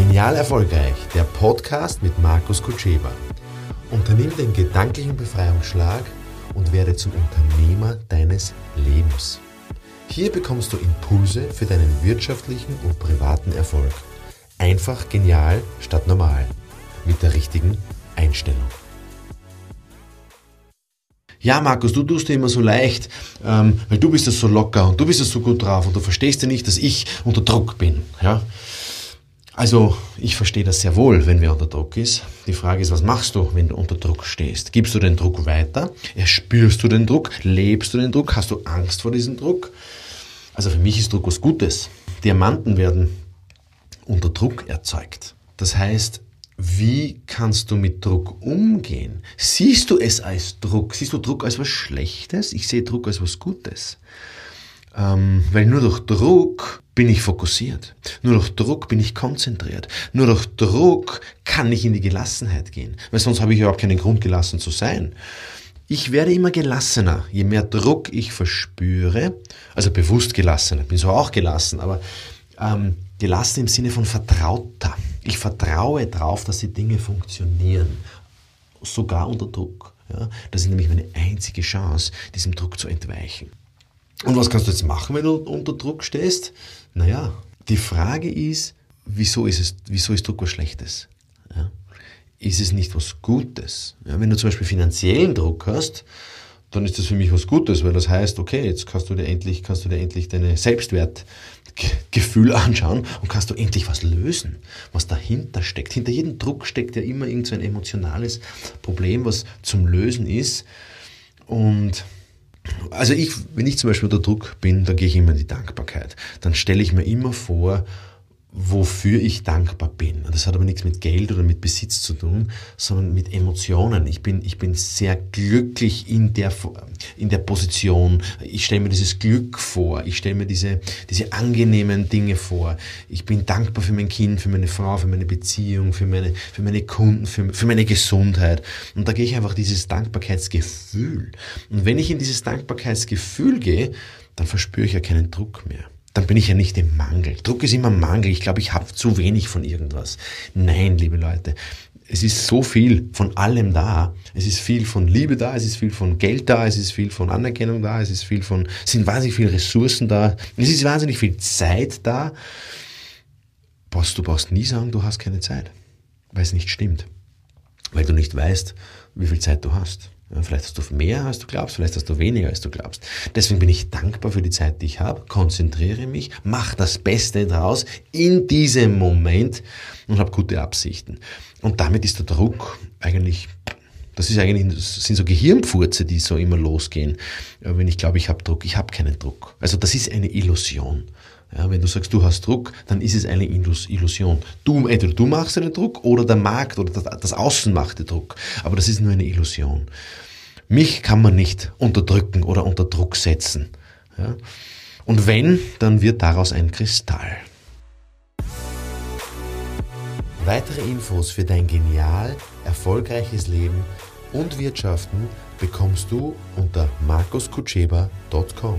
Genial Erfolgreich, der Podcast mit Markus Kutscheba. Unternimm den gedanklichen Befreiungsschlag und werde zum Unternehmer deines Lebens. Hier bekommst du Impulse für deinen wirtschaftlichen und privaten Erfolg. Einfach genial statt normal. Mit der richtigen Einstellung. Ja, Markus, du tust dir immer so leicht, ähm, weil du bist ja so locker und du bist ja so gut drauf und du verstehst ja nicht, dass ich unter Druck bin. Ja? Also, ich verstehe das sehr wohl, wenn wer unter Druck ist. Die Frage ist, was machst du, wenn du unter Druck stehst? Gibst du den Druck weiter? Erspürst du den Druck? Lebst du den Druck? Hast du Angst vor diesem Druck? Also für mich ist Druck was Gutes. Diamanten werden unter Druck erzeugt. Das heißt, wie kannst du mit Druck umgehen? Siehst du es als Druck? Siehst du Druck als was Schlechtes? Ich sehe Druck als was Gutes. Ähm, weil nur durch Druck bin ich fokussiert. Nur durch Druck bin ich konzentriert. Nur durch Druck kann ich in die Gelassenheit gehen. Weil sonst habe ich überhaupt keinen Grund, gelassen zu sein. Ich werde immer gelassener, je mehr Druck ich verspüre, also bewusst gelassener, bin so auch gelassen, aber ähm, gelassen im Sinne von vertrauter. Ich vertraue darauf, dass die Dinge funktionieren, sogar unter Druck. Ja? Das ist nämlich meine einzige Chance, diesem Druck zu entweichen. Und was kannst du jetzt machen, wenn du unter Druck stehst? Naja, die Frage ist, wieso ist, es, wieso ist Druck was Schlechtes? Ja? Ist es nicht was Gutes? Ja, wenn du zum Beispiel finanziellen Druck hast, dann ist das für mich was Gutes, weil das heißt, okay, jetzt kannst du dir endlich, kannst du dir endlich deine Selbstwertgefühl anschauen und kannst du endlich was lösen, was dahinter steckt. Hinter jedem Druck steckt ja immer irgend so emotionales Problem, was zum Lösen ist. Und also ich, wenn ich zum Beispiel unter Druck bin, dann gehe ich immer in die Dankbarkeit. Dann stelle ich mir immer vor, wofür ich dankbar bin. Das hat aber nichts mit Geld oder mit Besitz zu tun, sondern mit Emotionen. Ich bin, ich bin sehr glücklich in der, in der Position. Ich stelle mir dieses Glück vor. Ich stelle mir diese, diese angenehmen Dinge vor. Ich bin dankbar für mein Kind, für meine Frau, für meine Beziehung, für meine, für meine Kunden, für, für meine Gesundheit. Und da gehe ich einfach dieses Dankbarkeitsgefühl. Und wenn ich in dieses Dankbarkeitsgefühl gehe, dann verspüre ich ja keinen Druck mehr dann bin ich ja nicht im Mangel. Druck ist immer Mangel. Ich glaube, ich habe zu wenig von irgendwas. Nein, liebe Leute, es ist so viel von allem da. Es ist viel von Liebe da, es ist viel von Geld da, es ist viel von Anerkennung da, es ist viel von, es sind wahnsinnig viele Ressourcen da, es ist wahnsinnig viel Zeit da. Boss, du brauchst nie sagen, du hast keine Zeit, weil es nicht stimmt. Weil du nicht weißt, wie viel Zeit du hast. Vielleicht hast du mehr, als du glaubst, vielleicht hast du weniger, als du glaubst. Deswegen bin ich dankbar für die Zeit, die ich habe, konzentriere mich, mache das Beste draus in diesem Moment und habe gute Absichten. Und damit ist der Druck eigentlich, das ist eigentlich, das sind so Gehirnpfurze, die so immer losgehen. Wenn ich glaube, ich habe Druck, ich habe keinen Druck. Also das ist eine Illusion. Ja, wenn du sagst, du hast Druck, dann ist es eine Illusion. Du, entweder du machst den Druck oder der Markt oder das, Außen macht den Druck. Aber das ist nur eine Illusion. Mich kann man nicht unterdrücken oder unter Druck setzen. Ja? Und wenn, dann wird daraus ein Kristall. Weitere Infos für dein genial, erfolgreiches Leben und Wirtschaften bekommst du unter markuskutscheba.com.